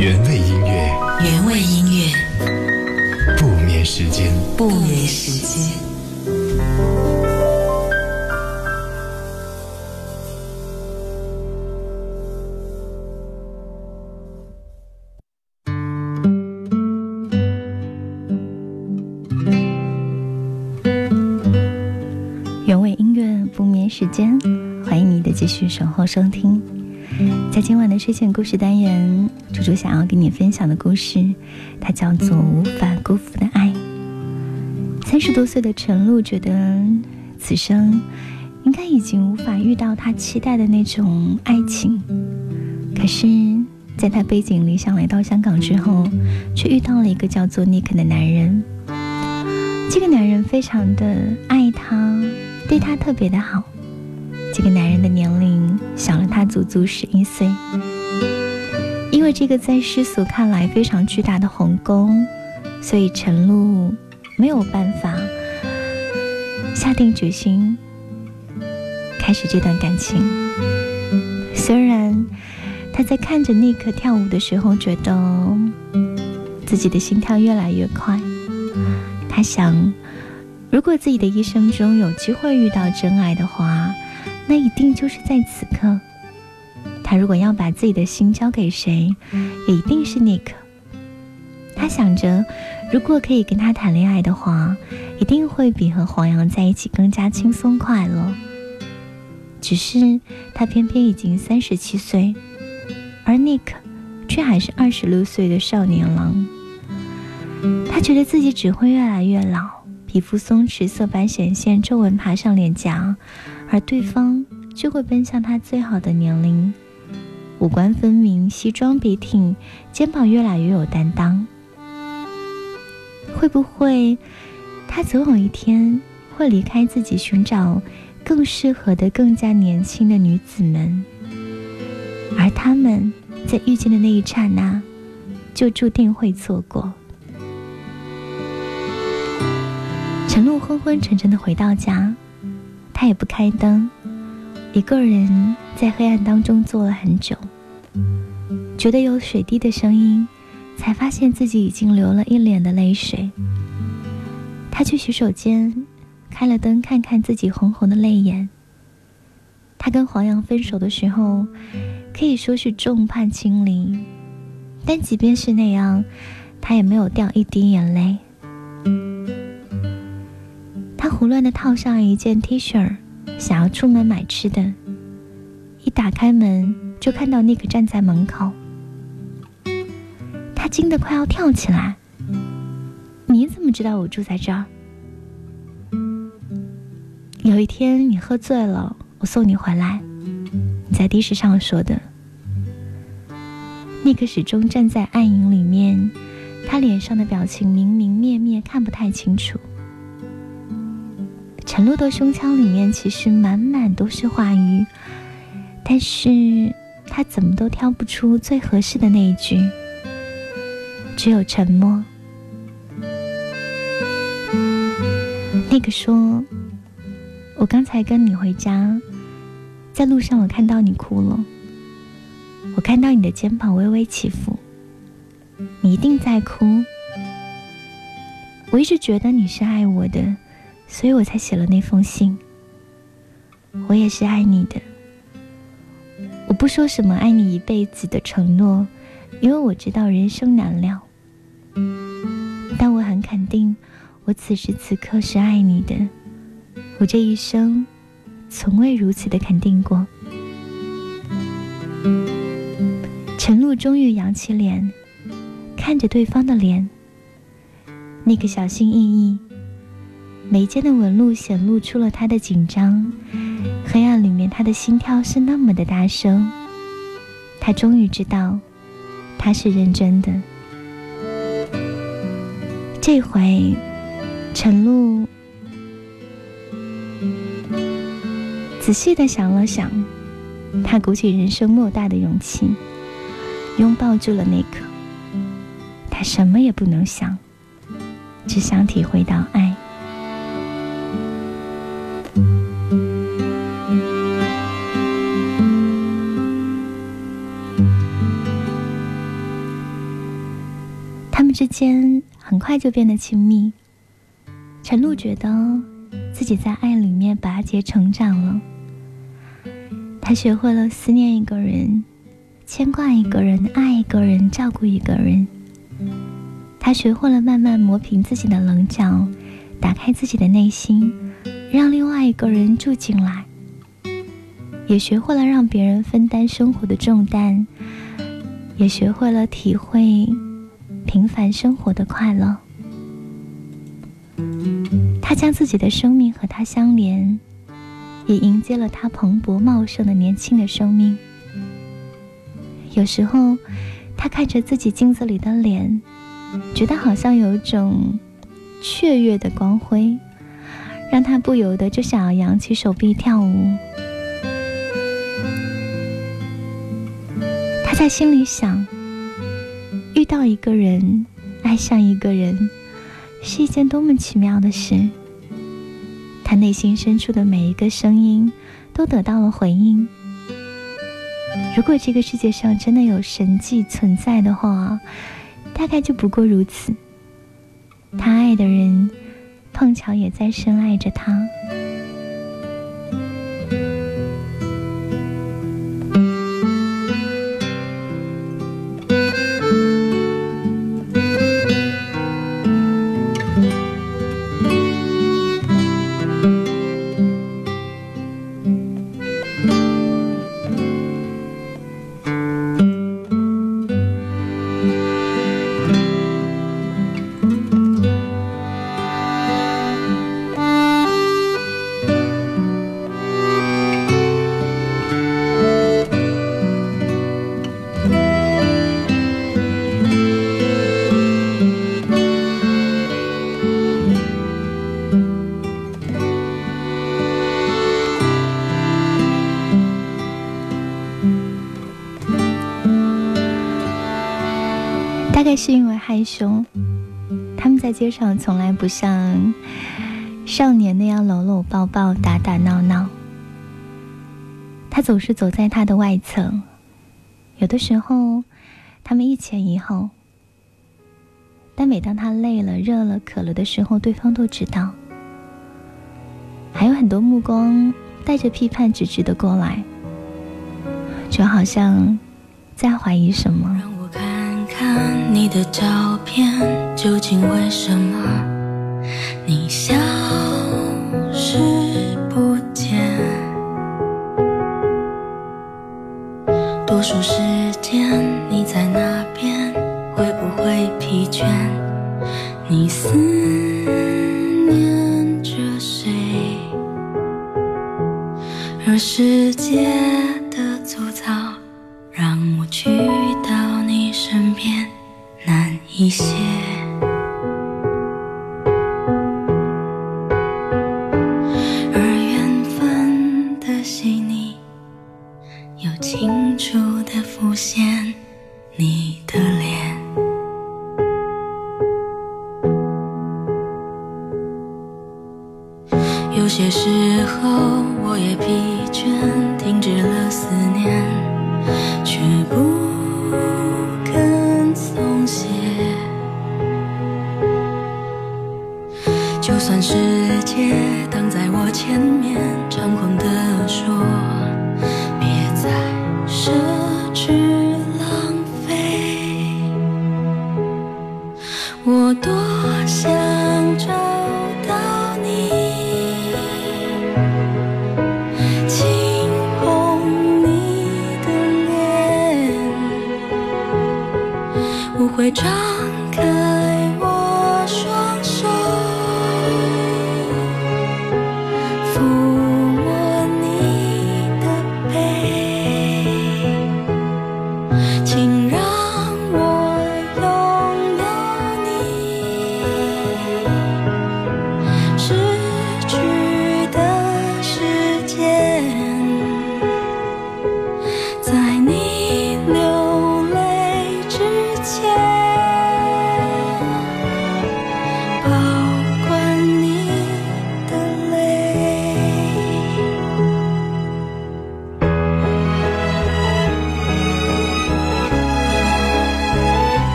原味音乐，原味音乐，不眠时间，不眠时间。原味音乐不眠时间，欢迎你的继续守候收听。睡前故事单元，猪猪想要跟你分享的故事，它叫做《无法辜负的爱》。三十多岁的陈露觉得，此生应该已经无法遇到他期待的那种爱情。可是，在他背井离乡来到香港之后，却遇到了一个叫做尼克的男人。这个男人非常的爱他，对他特别的好。这个男人的年龄小了他足足十一岁，因为这个在世俗看来非常巨大的鸿沟，所以陈露没有办法下定决心开始这段感情。虽然他在看着尼克跳舞的时候，觉得自己的心跳越来越快。他想，如果自己的一生中有机会遇到真爱的话，那一定就是在此刻。他如果要把自己的心交给谁，也一定是 Nick。他想着，如果可以跟他谈恋爱的话，一定会比和黄洋在一起更加轻松快乐。只是他偏偏已经三十七岁，而 Nick 却还是二十六岁的少年郎。他觉得自己只会越来越老，皮肤松弛，色斑显现，皱纹爬上脸颊，而对方就会奔向他最好的年龄，五官分明，西装笔挺，肩膀越来越有担当。会不会，他总有一天会离开自己，寻找更适合的、更加年轻的女子们，而他们在遇见的那一刹那，就注定会错过。陈露昏昏沉沉的回到家，他也不开灯，一个人在黑暗当中坐了很久，觉得有水滴的声音，才发现自己已经流了一脸的泪水。他去洗手间，开了灯，看看自己红红的泪眼。他跟黄洋分手的时候，可以说是众叛亲离，但即便是那样，他也没有掉一滴眼泪。他胡乱的套上一件 T 恤，想要出门买吃的。一打开门，就看到尼克站在门口。他惊得快要跳起来。你怎么知道我住在这儿？有一天你喝醉了，我送你回来，你在的士上说的。尼克始终站在暗影里面，他脸上的表情明明灭灭，看不太清楚。陈露的胸腔里面其实满满都是话语，但是他怎么都挑不出最合适的那一句，只有沉默。那个说：“我刚才跟你回家，在路上我看到你哭了，我看到你的肩膀微微起伏，你一定在哭。我一直觉得你是爱我的。”所以我才写了那封信。我也是爱你的。我不说什么爱你一辈子的承诺，因为我知道人生难料。但我很肯定，我此时此刻是爱你的。我这一生，从未如此的肯定过。陈露终于扬起脸，看着对方的脸，那个小心翼翼。眉间的纹路显露出了他的紧张，黑暗里面他的心跳是那么的大声。他终于知道，他是认真的。这回，陈露仔细的想了想，他鼓起人生莫大的勇气，拥抱住了那个。他什么也不能想，只想体会到爱。间很快就变得亲密。陈露觉得自己在爱里面拔节成长了，她学会了思念一个人，牵挂一个人，爱一个人，照顾一个人。她学会了慢慢磨平自己的棱角，打开自己的内心，让另外一个人住进来。也学会了让别人分担生活的重担，也学会了体会平凡生活的快乐。他将自己的生命和他相连，也迎接了他蓬勃茂盛的年轻的生命。有时候，他看着自己镜子里的脸，觉得好像有种雀跃的光辉，让他不由得就想要扬起手臂跳舞。他在心里想：遇到一个人，爱上一个人，是一件多么奇妙的事。他内心深处的每一个声音都得到了回应。如果这个世界上真的有神迹存在的话，大概就不过如此。他爱的人碰巧也在深爱着他。大概是因为害羞，他们在街上从来不像少年那样搂搂抱抱、打打闹闹。他总是走在他的外侧，有的时候他们一前一后，但每当他累了、热了、渴了的时候，对方都知道。还有很多目光带着批判、直直的过来，就好像在怀疑什么。看你的照片，究竟为什么你消失不见？多数时间你在哪边？会不会疲倦？你思念着谁？而世界就算世界挡在我前面，猖狂地说，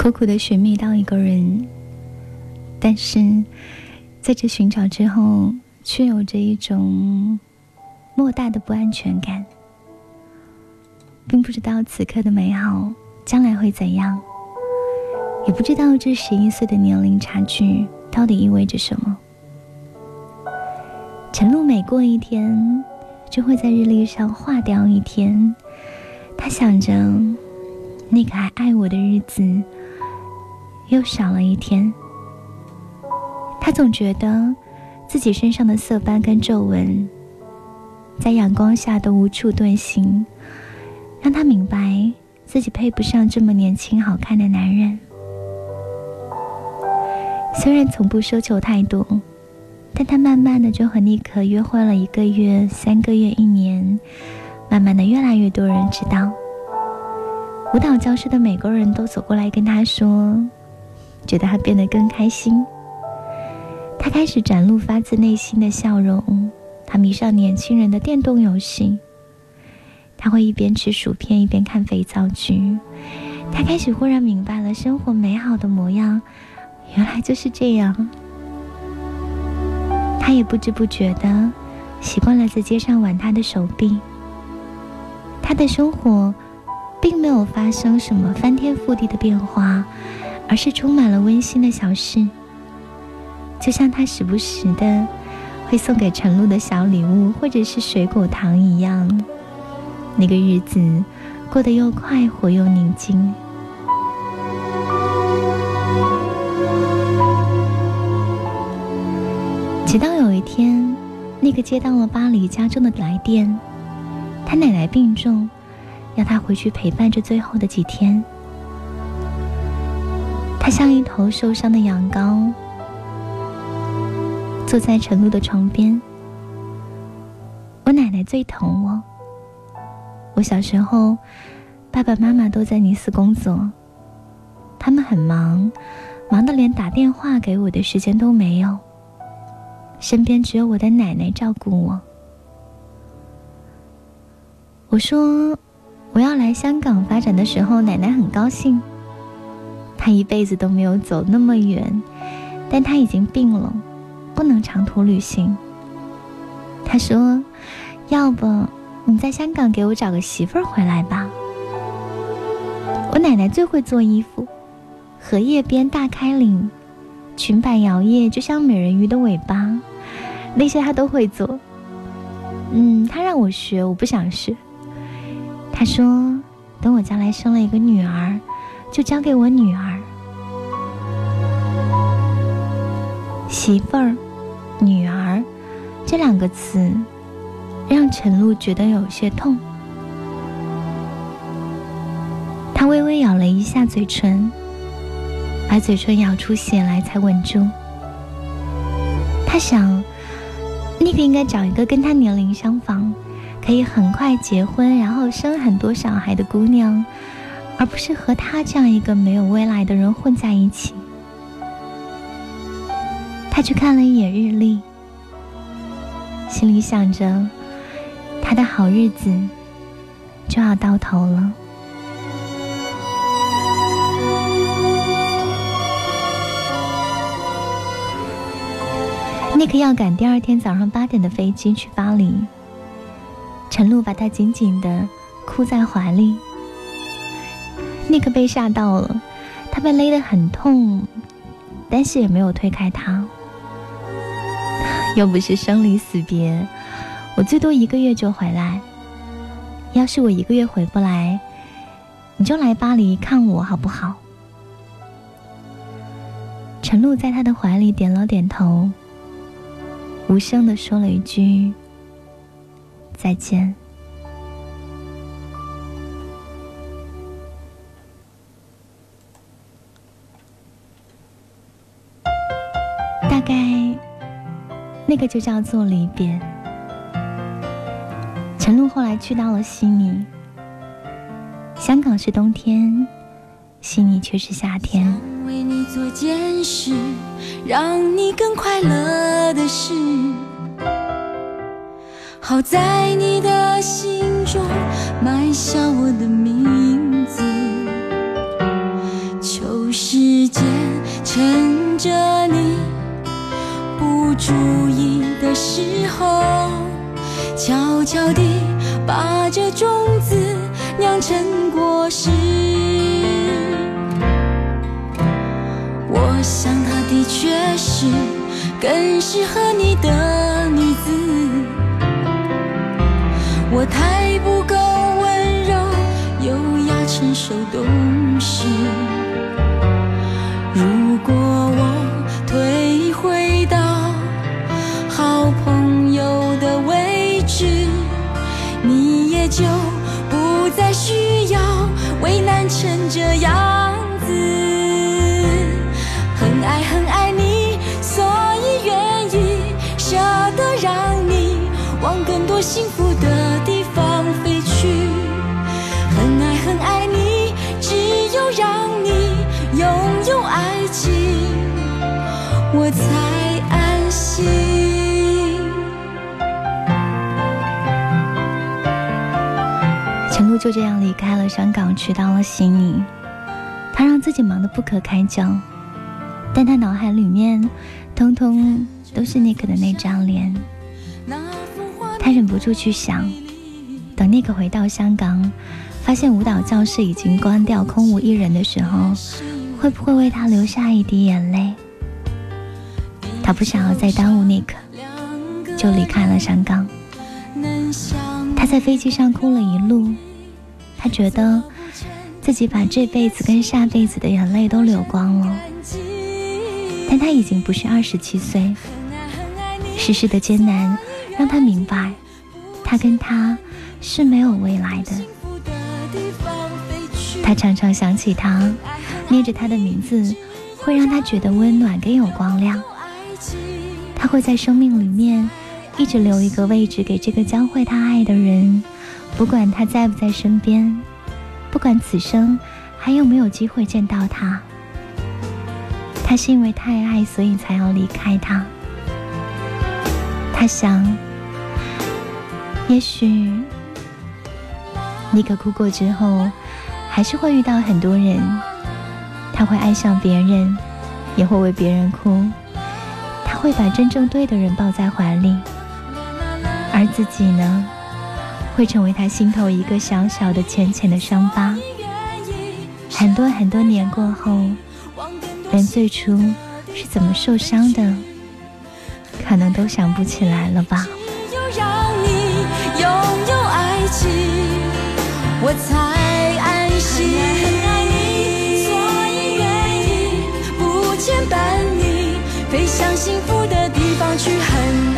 苦苦的寻觅到一个人，但是在这寻找之后，却有着一种莫大的不安全感，并不知道此刻的美好将来会怎样，也不知道这十一岁的年龄差距到底意味着什么。晨露每过一天，就会在日历上划掉一天。他想着，那个还爱我的日子。又少了一天。他总觉得自己身上的色斑跟皱纹，在阳光下都无处遁形，让他明白自己配不上这么年轻好看的男人。虽然从不奢求太多，但他慢慢的就和妮可约会了一个月、三个月、一年，慢慢的越来越多人知道。舞蹈教室的每个人都走过来跟他说。觉得他变得更开心，他开始展露发自内心的笑容。他迷上年轻人的电动游戏，他会一边吃薯片一边看肥皂剧。他开始忽然明白了生活美好的模样，原来就是这样。他也不知不觉的习惯了在街上挽他的手臂。他的生活并没有发生什么翻天覆地的变化。而是充满了温馨的小事，就像他时不时的会送给陈露的小礼物，或者是水果糖一样。那个日子过得又快活又宁静。直到有一天，那个接到了巴黎家中的来电，他奶奶病重，要他回去陪伴这最后的几天。他像一头受伤的羊羔，坐在陈露的床边。我奶奶最疼我。我小时候，爸爸妈妈都在尼斯工作，他们很忙，忙得连打电话给我的时间都没有。身边只有我的奶奶照顾我。我说我要来香港发展的时候，奶奶很高兴。他一辈子都没有走那么远，但他已经病了，不能长途旅行。他说：“要不你在香港给我找个媳妇儿回来吧。”我奶奶最会做衣服，荷叶边大开领，裙摆摇曳，就像美人鱼的尾巴，那些她都会做。嗯，她让我学，我不想学。她说：“等我将来生了一个女儿。”就交给我女儿。媳妇儿、女儿这两个词，让陈露觉得有些痛。他微微咬了一下嘴唇，把嘴唇咬出血来才稳住。他想，那个应该找一个跟他年龄相仿，可以很快结婚，然后生很多小孩的姑娘，而不是和他这样一个没有未来的人混在一起。他去看了一眼日历，心里想着，他的好日子就要到头了。尼克要赶第二天早上八点的飞机去巴黎。陈露把他紧紧的箍在怀里。尼克被吓到了，他被勒得很痛，但是也没有推开他。又不是生离死别，我最多一个月就回来。要是我一个月回不来，你就来巴黎看我好不好？陈露在他的怀里点了点头。无声的说了一句：“再见。”个就叫做离别。陈露后来去到了悉尼，香港是冬天，悉尼却是夏天。为你做件事，让你更快乐的事，好在你的心中埋下的时候，悄悄地把这种子酿成果实。我想她的确是更适合你的女子。我太不够温柔、优雅、成熟、懂事。就这样离开了香港，去到了悉尼。他让自己忙得不可开交。但他脑海里面，通通都是尼克的那张脸。他忍不住去想，等尼克回到香港，发现舞蹈教室已经关掉，空无一人的时候，会不会为他流下一滴眼泪？他不想要再耽误尼克，就离开了香港。他在飞机上哭了一路，他觉得自己把这辈子跟下辈子的眼泪都流光了。但他已经不是二十七岁，世事的艰难让他明白，他跟他是没有未来的。他常常想起他，念着他的名字，会让他觉得温暖跟有光亮。他会在生命里面一直留一个位置给这个教会他爱的人，不管他在不在身边，不管此生还有没有机会见到他。他是因为太爱，所以才要离开他。他想，也许尼克哭过之后，还是会遇到很多人。他会爱上别人，也会为别人哭。他会把真正对的人抱在怀里，而自己呢，会成为他心头一个小小的、浅浅的伤疤。很多很多年过后。连最初是怎么受伤的，可能都想不起来了吧。让你拥有爱情，我才安心。很爱你，所以愿意不牵绊你，飞向幸福的地方去。很很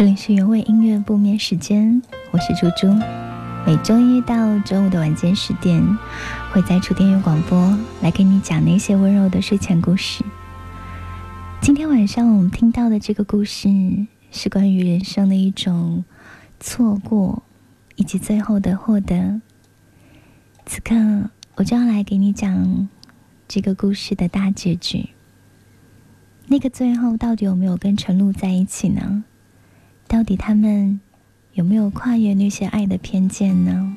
这里是原味音乐不眠时间，我是猪猪。每周一到周五的晚间十点，会在楚天悦广播来给你讲那些温柔的睡前故事。今天晚上我们听到的这个故事，是关于人生的一种错过，以及最后的获得。此刻，我就要来给你讲这个故事的大结局。那个最后到底有没有跟陈露在一起呢？到底他们有没有跨越那些爱的偏见呢？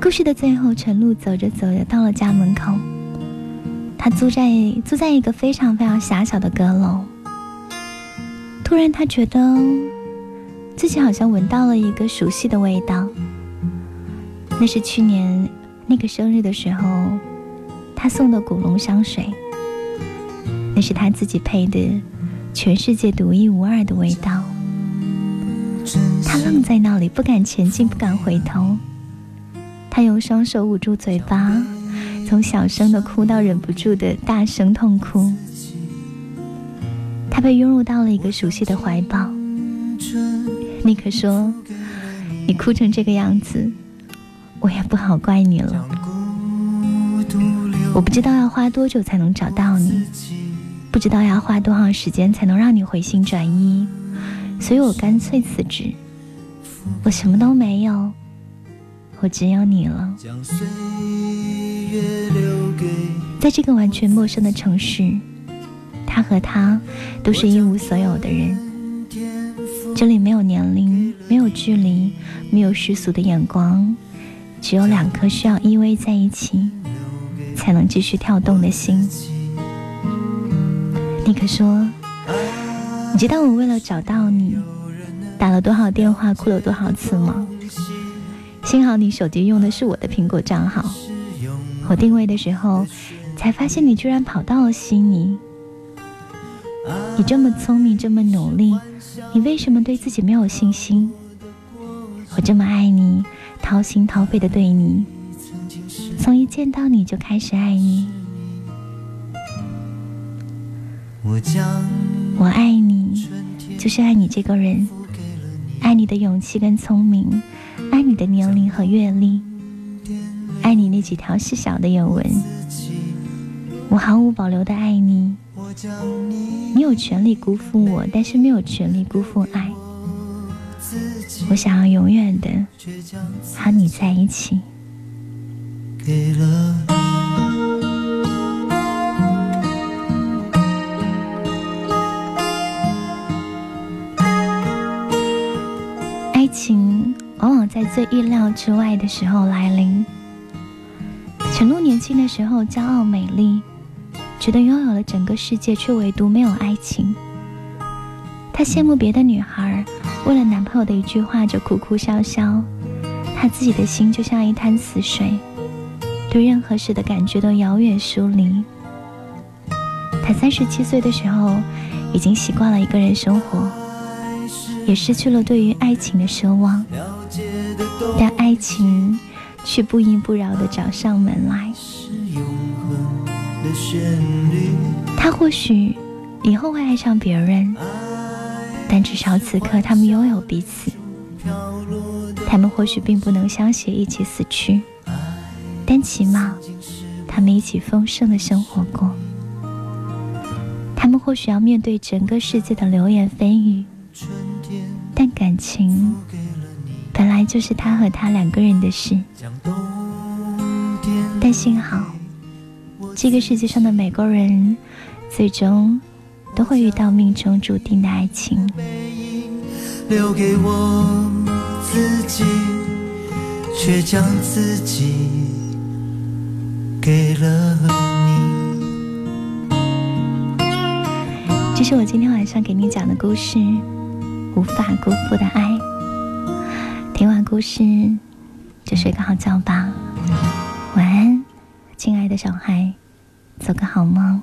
故事的最后，陈露走着走着到了家门口，他租在租在一个非常非常狭小的阁楼。突然，他觉得自己好像闻到了一个熟悉的味道，那是去年那个生日的时候他送的古龙香水。那是他自己配的，全世界独一无二的味道。他愣在那里，不敢前进，不敢回头。他用双手捂住嘴巴，从小声的哭到忍不住的大声痛哭。他被拥入到了一个熟悉的怀抱。尼克说：“你哭成这个样子，我也不好怪你了。我不知道要花多久才能找到你。”不知道要花多长时间才能让你回心转意，所以我干脆辞职。我什么都没有，我只有你了。在这个完全陌生的城市，他和他都是一无所有的人。这里没有年龄，没有距离，没有世俗的眼光，只有两颗需要依偎在一起才能继续跳动的心。尼克说：“你知道我为了找到你，打了多少电话，哭了多少次吗？幸好你手机用的是我的苹果账号。我定位的时候，才发现你居然跑到了悉尼。你这么聪明，这么努力，你为什么对自己没有信心？我这么爱你，掏心掏肺的对你，从一见到你就开始爱你。”我爱你，就是爱你这个人，爱你的勇气跟聪明，爱你的年龄和阅历，爱你那几条细小的眼纹。我毫无保留的爱你，你有权利辜负我，但是没有权利辜负爱。我想要永远的和你在一起。情往往在最意料之外的时候来临。陈露年轻的时候骄傲美丽，觉得拥有了整个世界，却唯独没有爱情。她羡慕别的女孩为了男朋友的一句话就哭哭笑笑，她自己的心就像一滩死水，对任何事的感觉都遥远疏离。她三十七岁的时候，已经习惯了一个人生活。也失去了对于爱情的奢望，但爱情却不依不饶地找上门来。他或许以后会爱上别人，但至少此刻他们拥有彼此。他们或许并不能相携一起死去，但起码他们一起丰盛的生活过。他们或许要面对整个世界的流言蜚语。但感情本来就是他和他两个人的事。但幸好，这个世界上的每个人，最终都会遇到命中注定的爱情。留给我自己，却将自己给了你。这是我今天晚上给你讲的故事。无法辜负的爱。听完故事，就睡个好觉吧。晚安，亲爱的小孩，做个好梦。